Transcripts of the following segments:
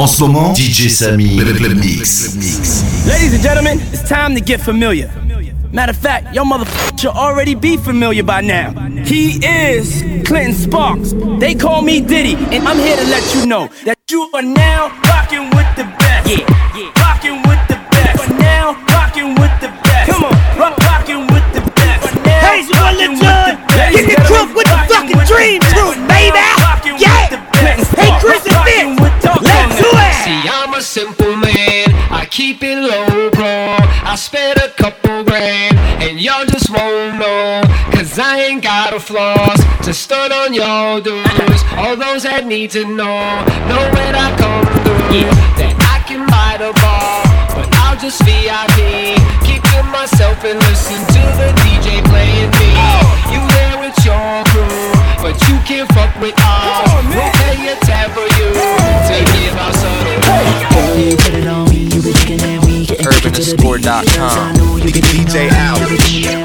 En ce moment, DJ Samy, le mix. Ladies and gentlemen, it's time to get familiar. Matter of fact, your motherfucker should already be familiar by now. He is Clinton Sparks. They call me Diddy, and I'm here to let you know that you are now rocking with the best. Yeah, yeah. Rocking with the best. You are now rocking with the best. Come on, rock, rocking with the best. Hey, so what, Lil Jon? Get the truth with the fucking dream truth, baby. Simple man. I keep it low, bro. I spent a couple grand, and y'all just won't know. Cause I ain't got a flaws to stun on y'all dudes. All those that need to know, know when I come through. That I can buy the bar, but I'll just VIP. Keep to myself and listen to the DJ playing me. Oh! You there with your crew, but you can't fuck with us. We'll pay a tab for you. Take it out subtle. You put it on me, you be thinking that we get UrbanEscore.com. DJ out.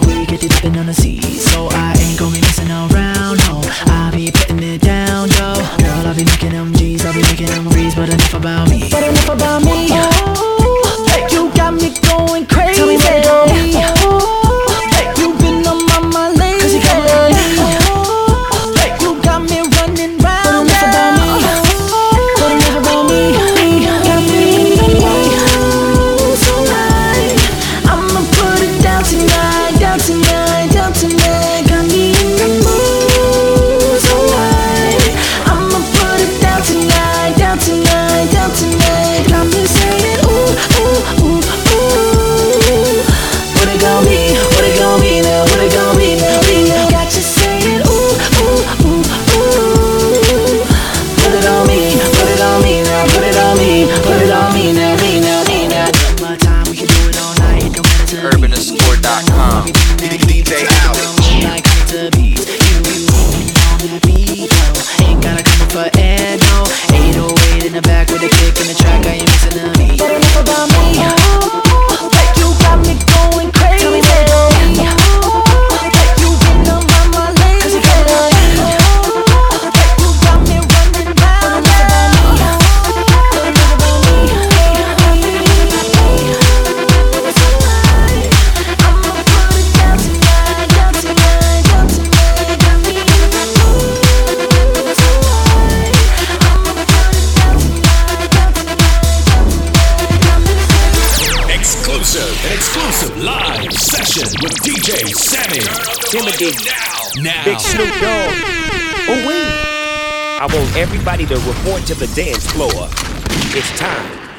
We get it dipping on the sea, so I ain't gonna be messing around. No, I be putting it down, yo. Girl, I be making them G's, I be making them breeze, but enough about me. But enough about me. Oh, you got me going crazy.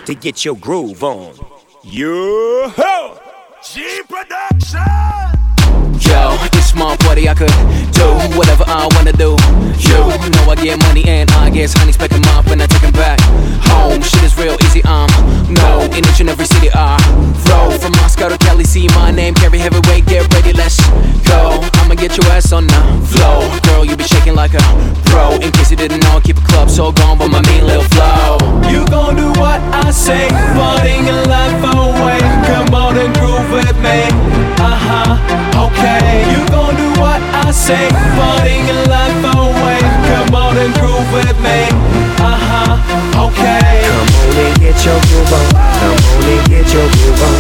To get your groove on. Yo-ho! G Production. Yo, it's my party, I could do whatever I wanna do. You know I get money and I guess picking groove on. Come on and get your groove on.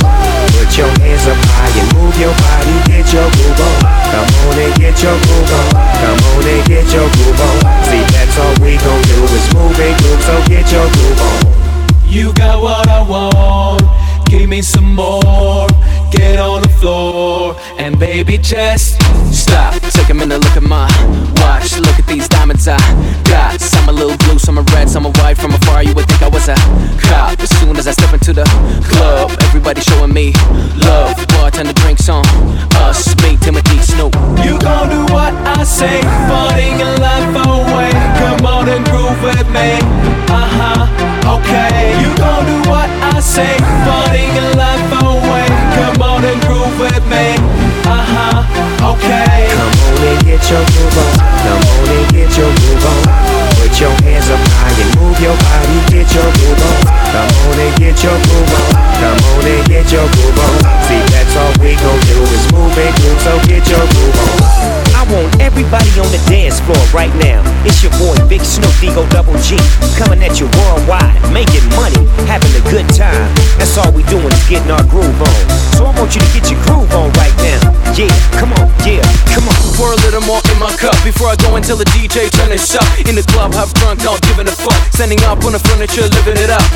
Put your hands up high and move your body. Get your groove on. Come on and get your groove on. Come on and get your groove on. See, that's all we gon' do is move and groove. So get your groove on. You got what I want. Give me some more. Get on the floor and baby just Stop, take a minute, look at my watch. Look at these diamonds I got. Some a little blue, some are red, some are white. From afar, you would think I was a cop. As soon as I step into the club, everybody showing me love. Bartender drinks on us, me, Timothy, Snoop. You gon' do what I say, partying your life away. Come on and groove with me. Uh huh. Okay. You gon' do what I say, partying your life away. With me. Uh huh. Okay. Come on and get your groove on. Come on and get your groove on. Put your hands up high and move your body. Get your groove on. Come on and get your groove on. Come on and get your groove on. See, that's all we gon' do is move and groove. So get your groove on. Want everybody on the dance floor right now. It's your boy Big Snoop D-O Double G. Coming at you worldwide, making money, having a good time. That's all we doing is getting our groove on. So I want you to get your groove on right now. Yeah, come on, yeah, come on. Pour a little more in my cup before I go until the DJ turn it up. In the club, half drunk, not giving a fuck. Standing up on the furniture, living it up.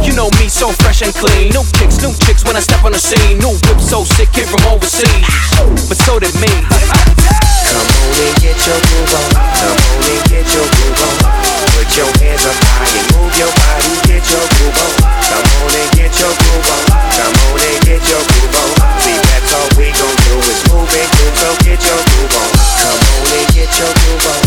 You know me, so fresh and clean. No kicks, new chicks when I step on the scene. New whip, so sick, came from overseas. But so did me. Come on and get your groove on. Come on and get your groove on. Put your hands up high and move your body. Get your groove on. Come on and get your groove on. Come on and get your groove on. See, that's all we gon' do is move and groove. So get your groove on. Come on and get your groove on.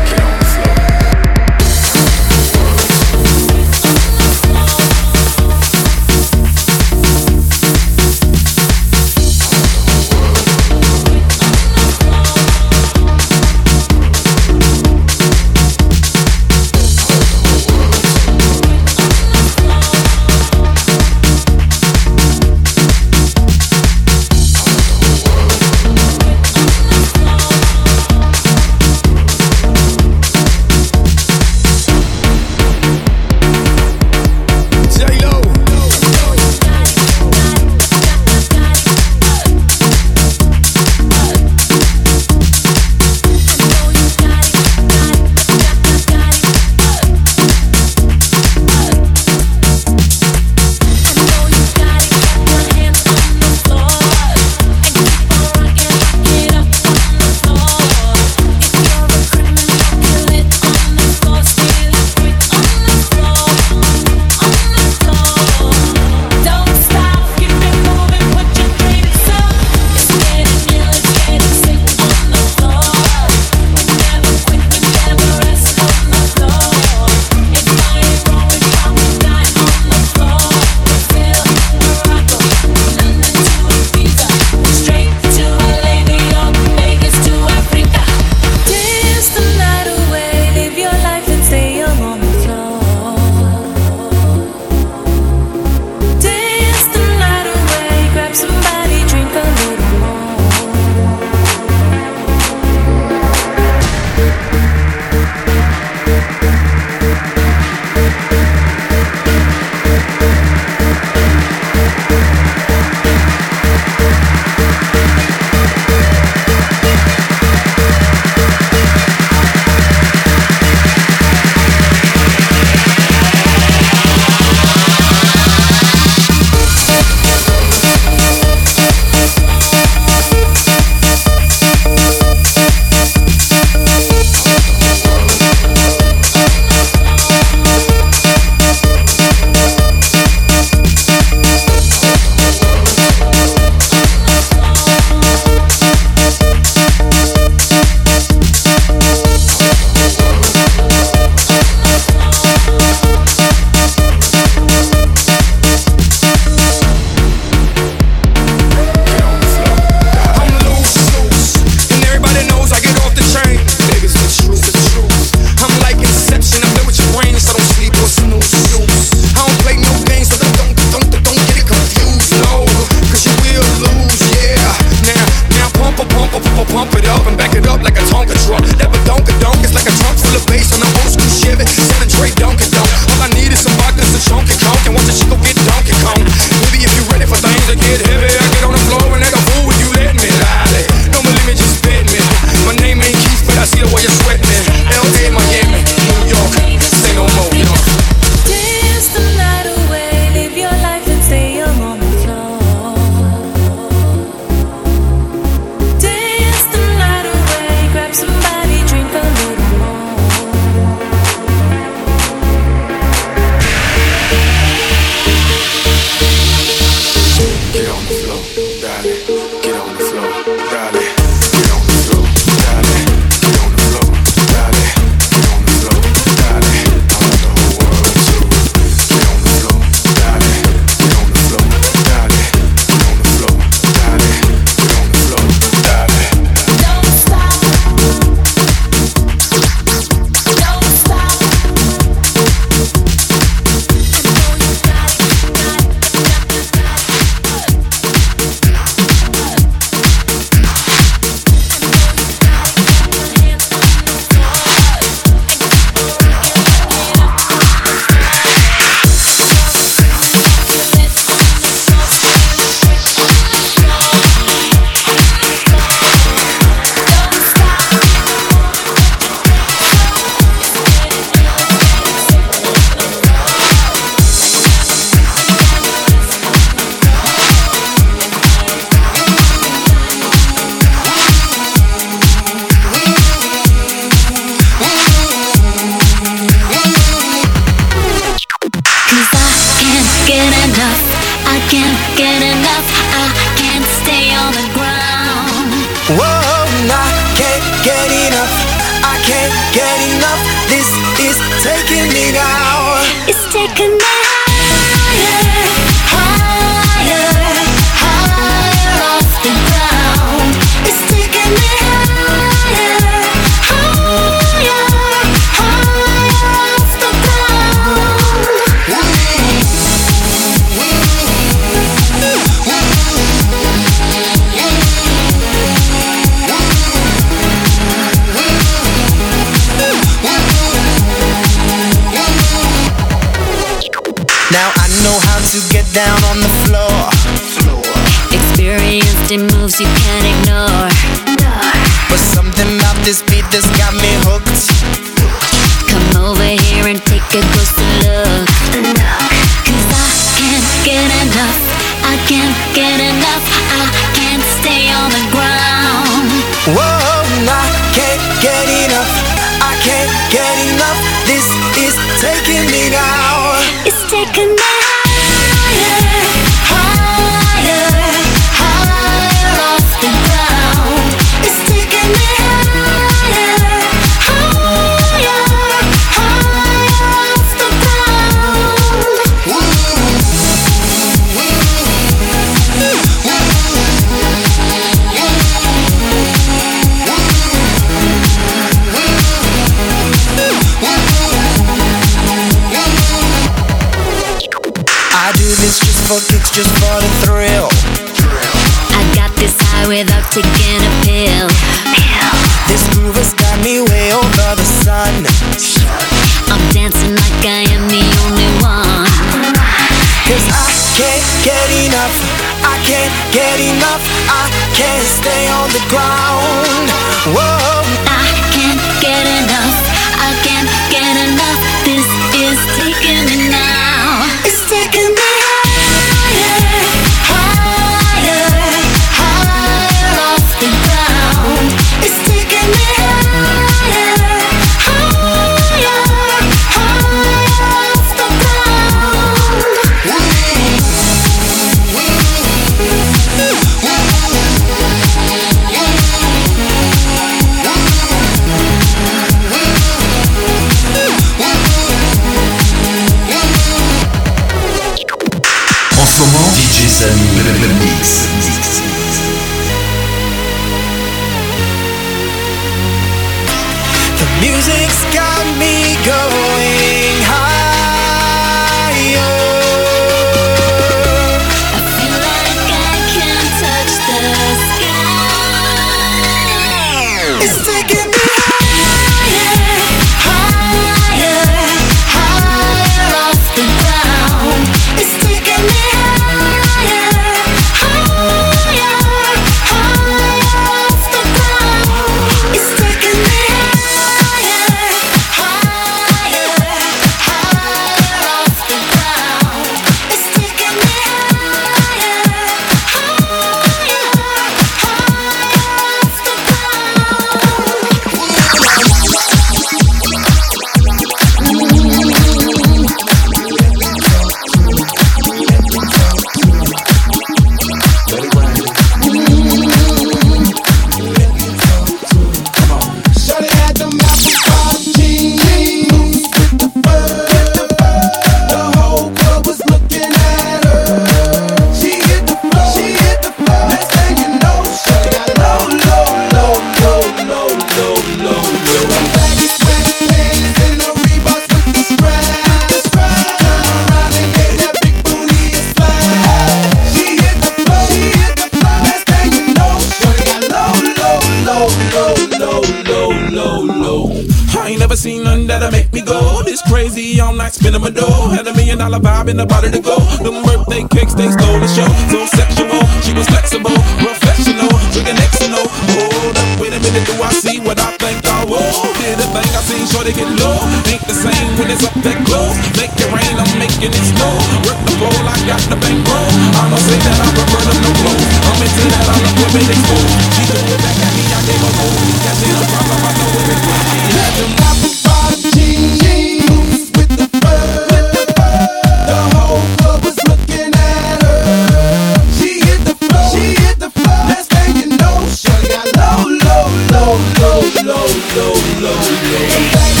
Thing you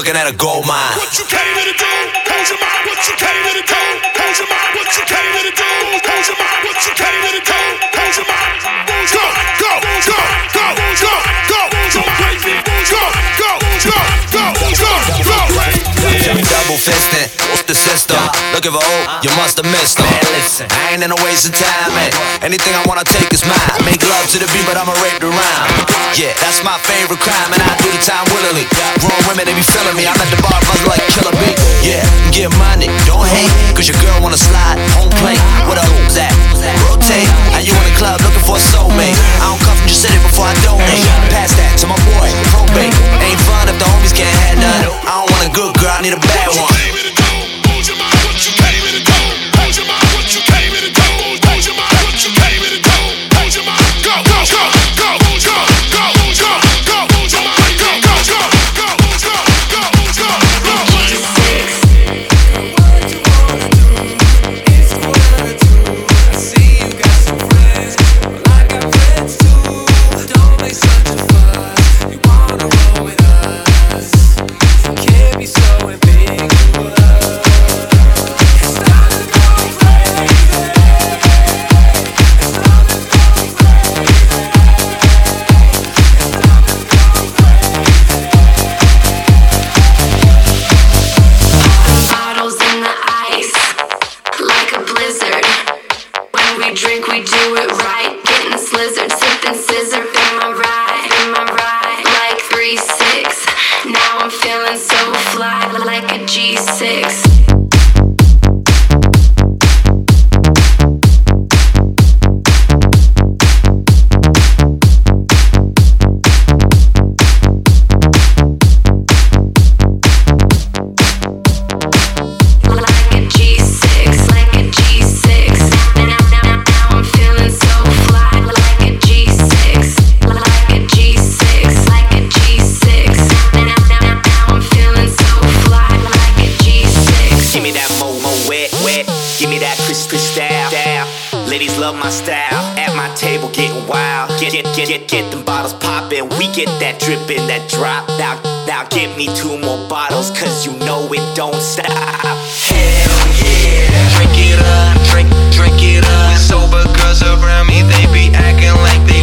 looking at a gold mine. What you came here to do? Your mind. What you came here to do? Your mind. What you came Looking for hope, you must have missed them. Man, listen, I ain't in a waste of time, man. Anything I wanna take is mine. Make love to the beat, but I'ma rape the rhyme. Yeah, that's my favorite crime, and I do the time willingly. Grown women, they be feeling me. I'm at the bar, buzz like killer beat. Yeah, get money, don't hate, cause your girl wanna slide, home plate. What a need two more bottles, cause you know it don't stop. Hell yeah. Drink it up, drink, drink it up. Sober girls around me, they be acting like they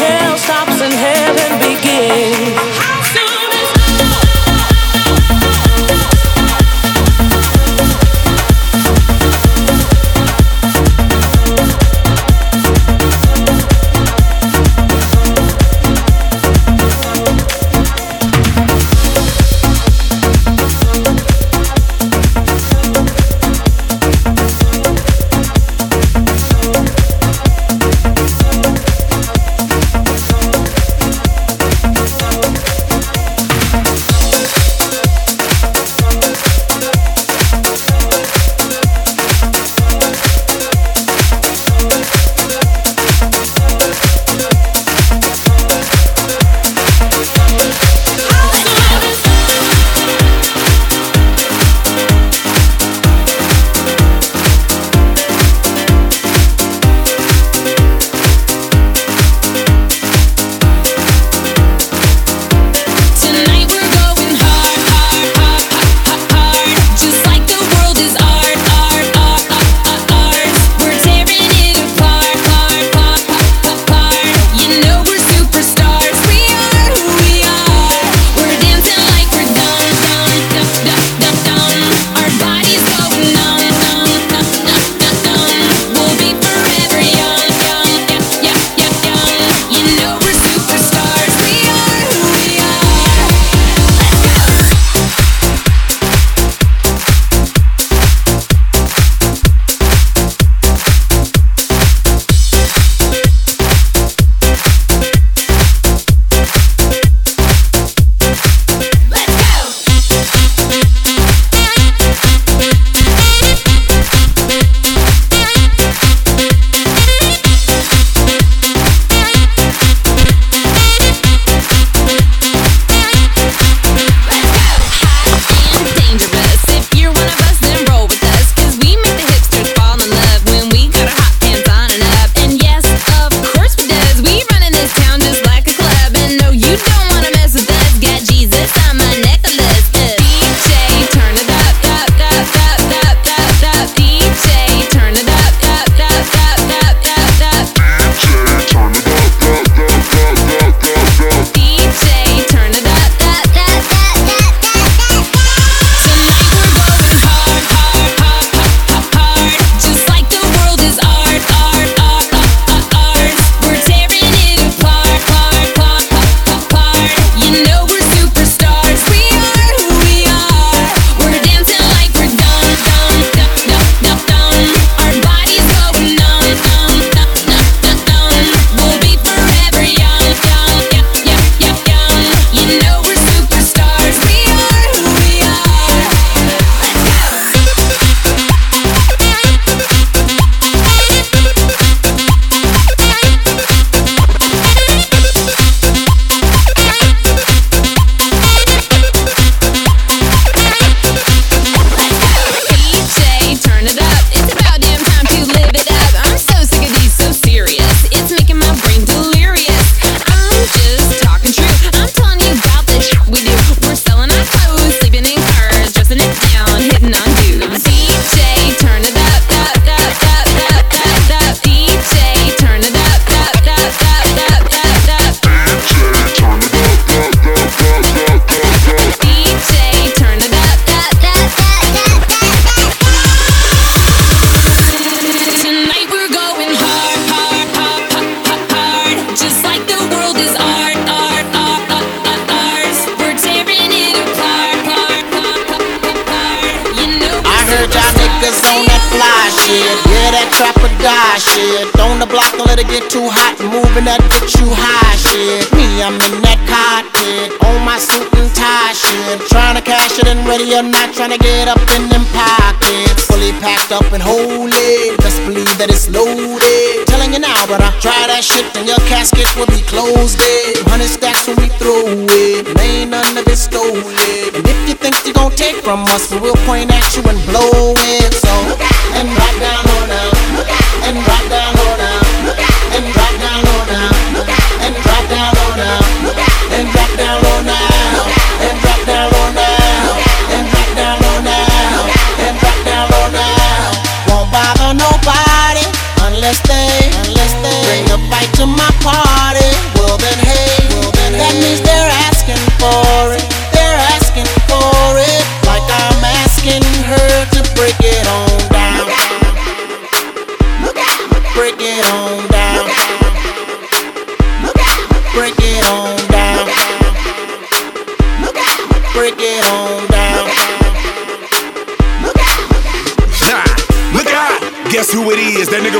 out get too hot. Moving that get you high shit. Me, I'm in that cockpit. On my suit and tie shit. Trying to cash it in, ready or not. Trying to get up in them pockets. Fully packed up and holy. Best believe that it's loaded. Telling you now, but I Try that shit and your casket will be closed. It. Hundred stacks when we throw it. And ain't none of it stolen. And if you think you gon' take from us, we will point at you and blow it. So, and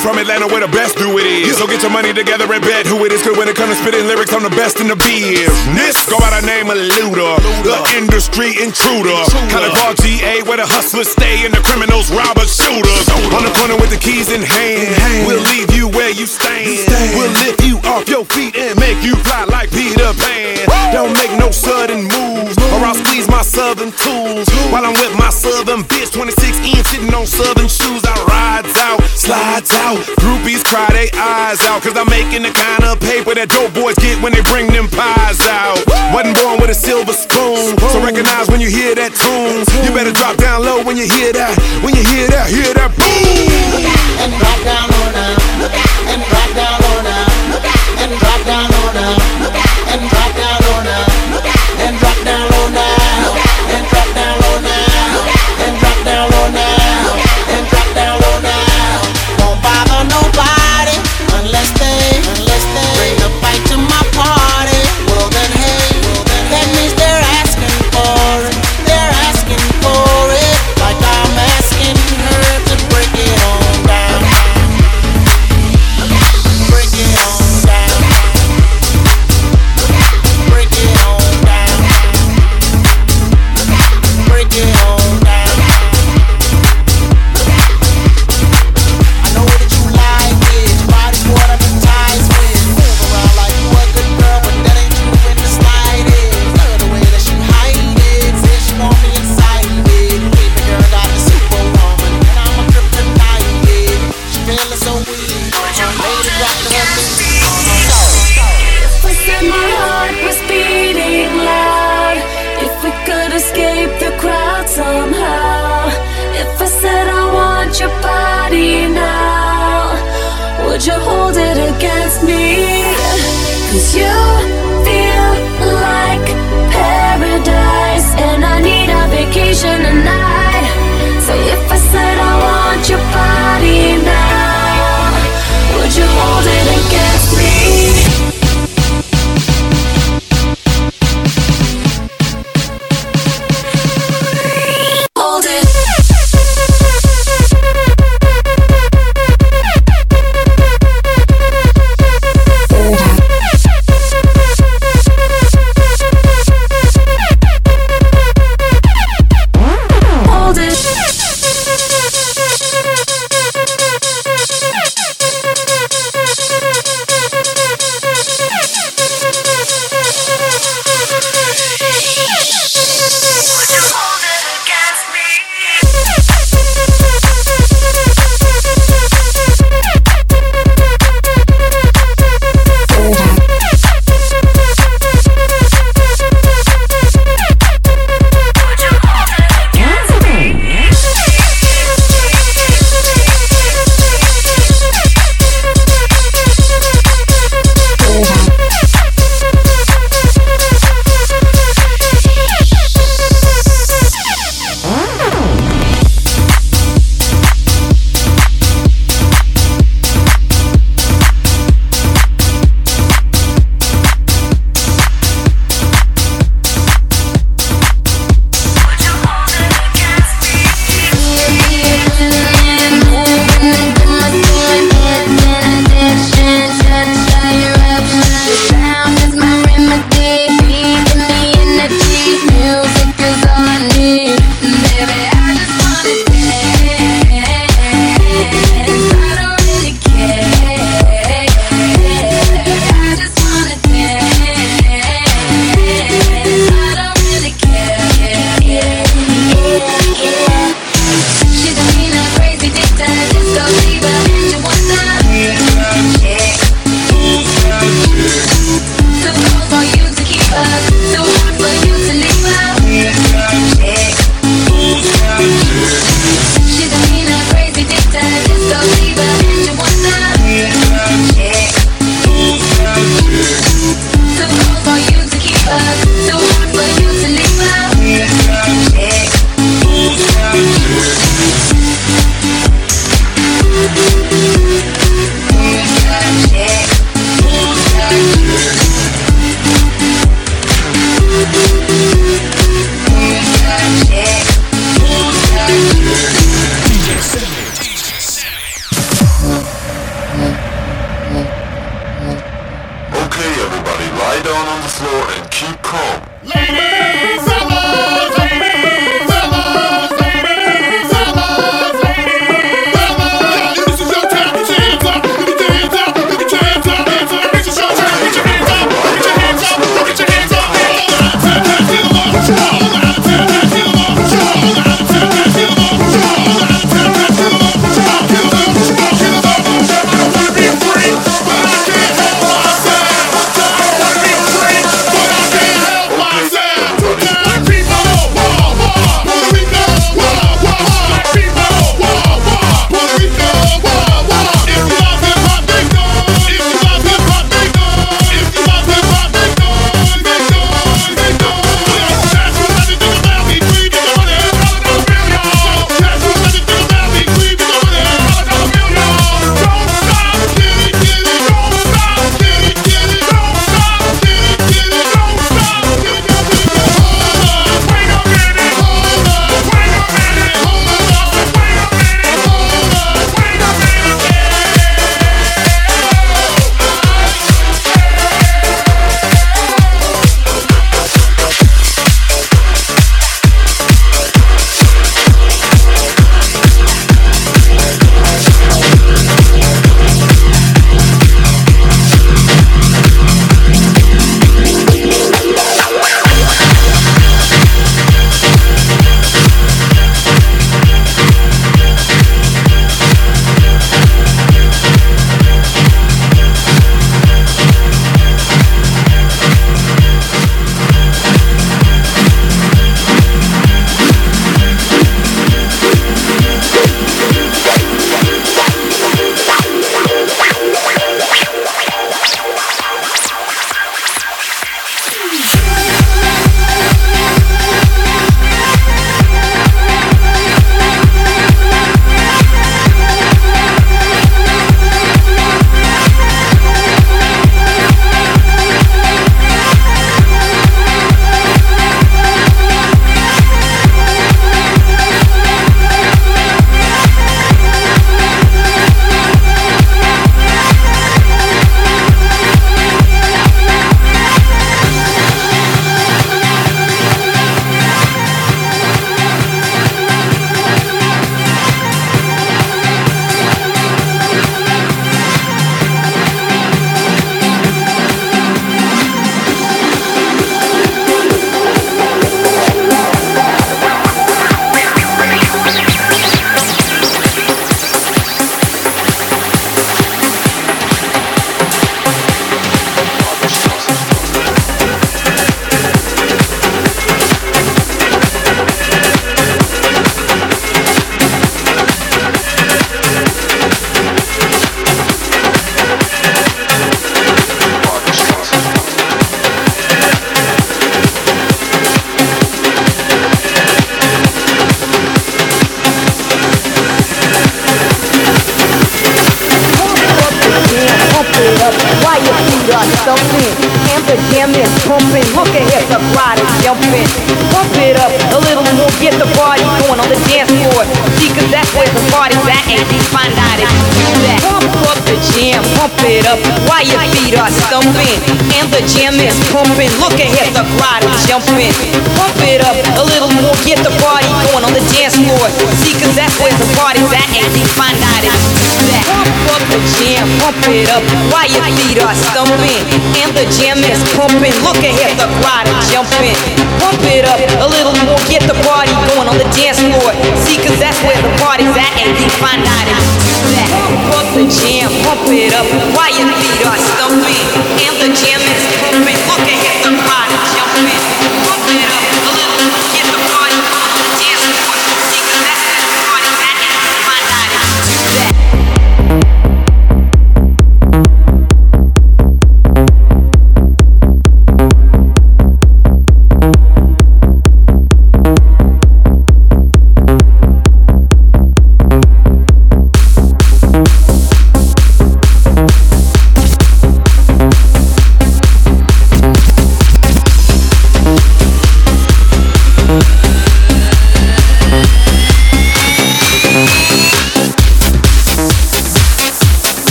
from Atlanta where the best do it is. So get your money together and bet who it is. Cause when it comes to spitting lyrics, I'm the best in the business. Go by the name of Luda, the industry intruder. College Park GA where the hustlers stay and the criminals robbers shooters. On the corner with the keys in hand, we'll leave you where you stand. We'll lift you off your feet and make you fly like Peter Pan. Don't make no sudden moves or I'll squeeze my southern tools while I'm with my southern bitch. 26 inch sitting on southern shoes. I rides out, slides out. Groupies cry they eyes out cause I'm making the kind of paper that dope boys get when they bring them pies out. Wasn't born with a silver spoon, so recognize when you hear that tune. You better drop down low when you hear that. When you hear that, hear that boom. Drop down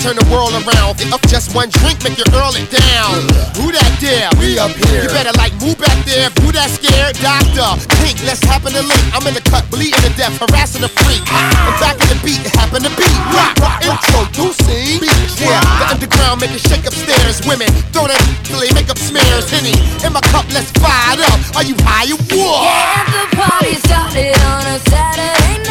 turn the world around. Get up, just one drink, make your earl it down. Who that there? We up here. You better like move back there. Who that scared? Doctor, Pink, let's happen to link. I'm in the cut, bleeding to death, harassing the freak. I'm back in the beat, happen to beat. Rock, rock, introducing. Yeah, the underground make it shake upstairs. Women throw that till they make up smears. Henny in my cup, let's fire up. Are you high or what? Yeah, the party started on a Saturday night.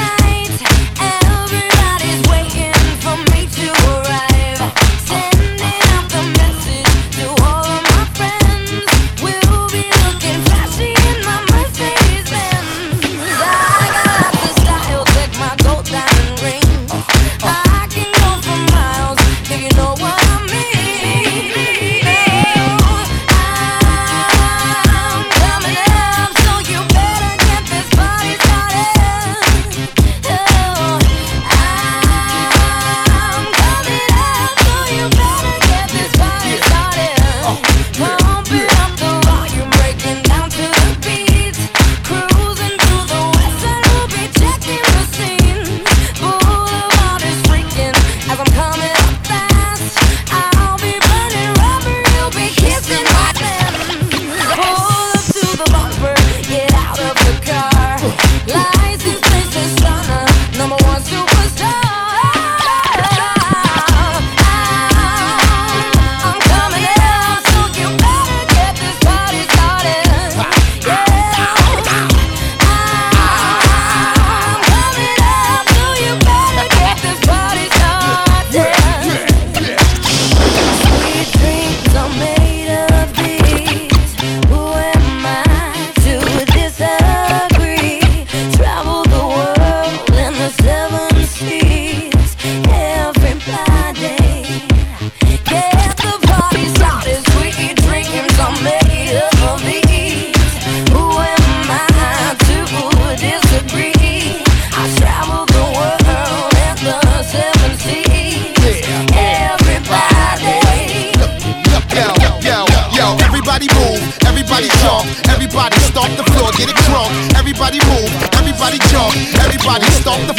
Stop the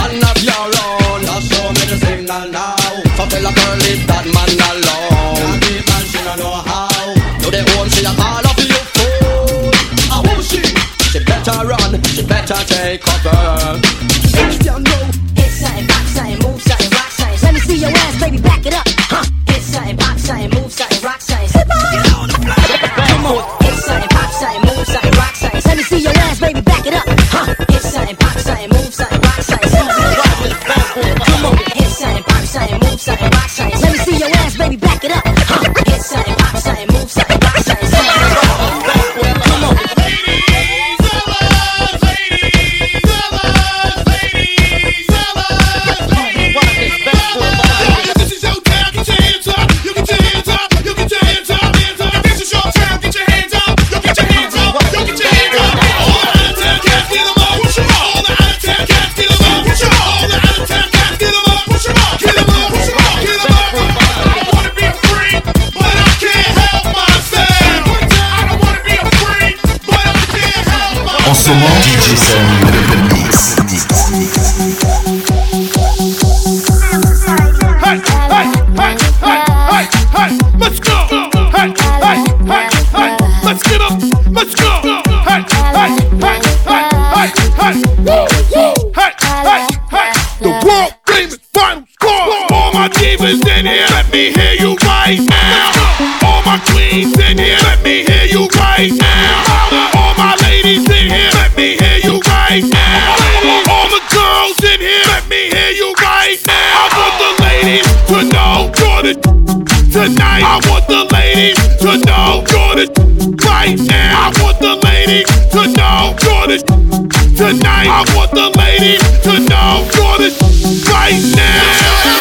man of your own. Just show me the signal now. So tell a girl leave that man alone. Can't man, she don't know how. Do the own, she a call off you fool. Ah, I won't she? She better run, she better take cover DJ Sam tonight. I want the ladies to know you're the tonight. I want the ladies to know you're the right now.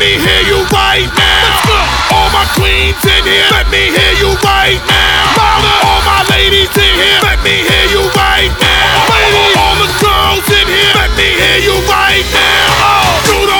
me hear you right now. All my queens in here, let me hear you right now. Louder. All my ladies in here, let me hear you right now. Ladies. All the girls in here, let me hear you right now. Oh.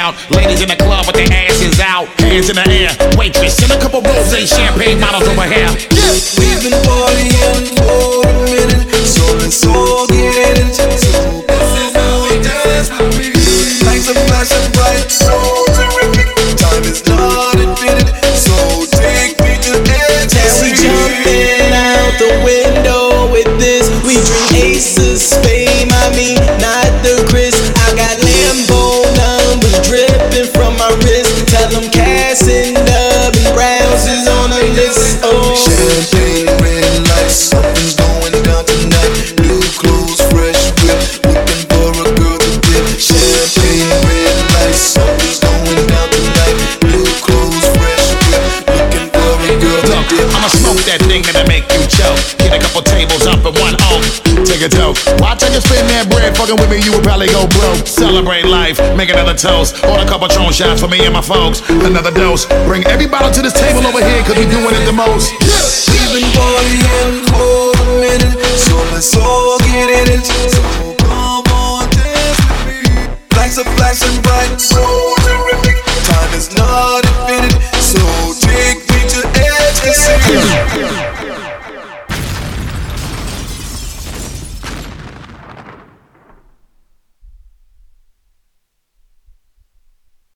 Out. Ladies in the club with their asses out, hands in the air. Waitress, send a couple rose champagne models over here. We've been partying fucking with me, you would probably go broke. Celebrate life, make another toast. Hold a couple Patron shots for me and my folks. Another dose. Bring every bottle to this table over here, cause we doing it the most. Yeah. We've been partying for a minute, so let's all get in it. So come on, dance with me. Lights are flashing bright, so terrific. Time is not infinite, so take me to ecstasy.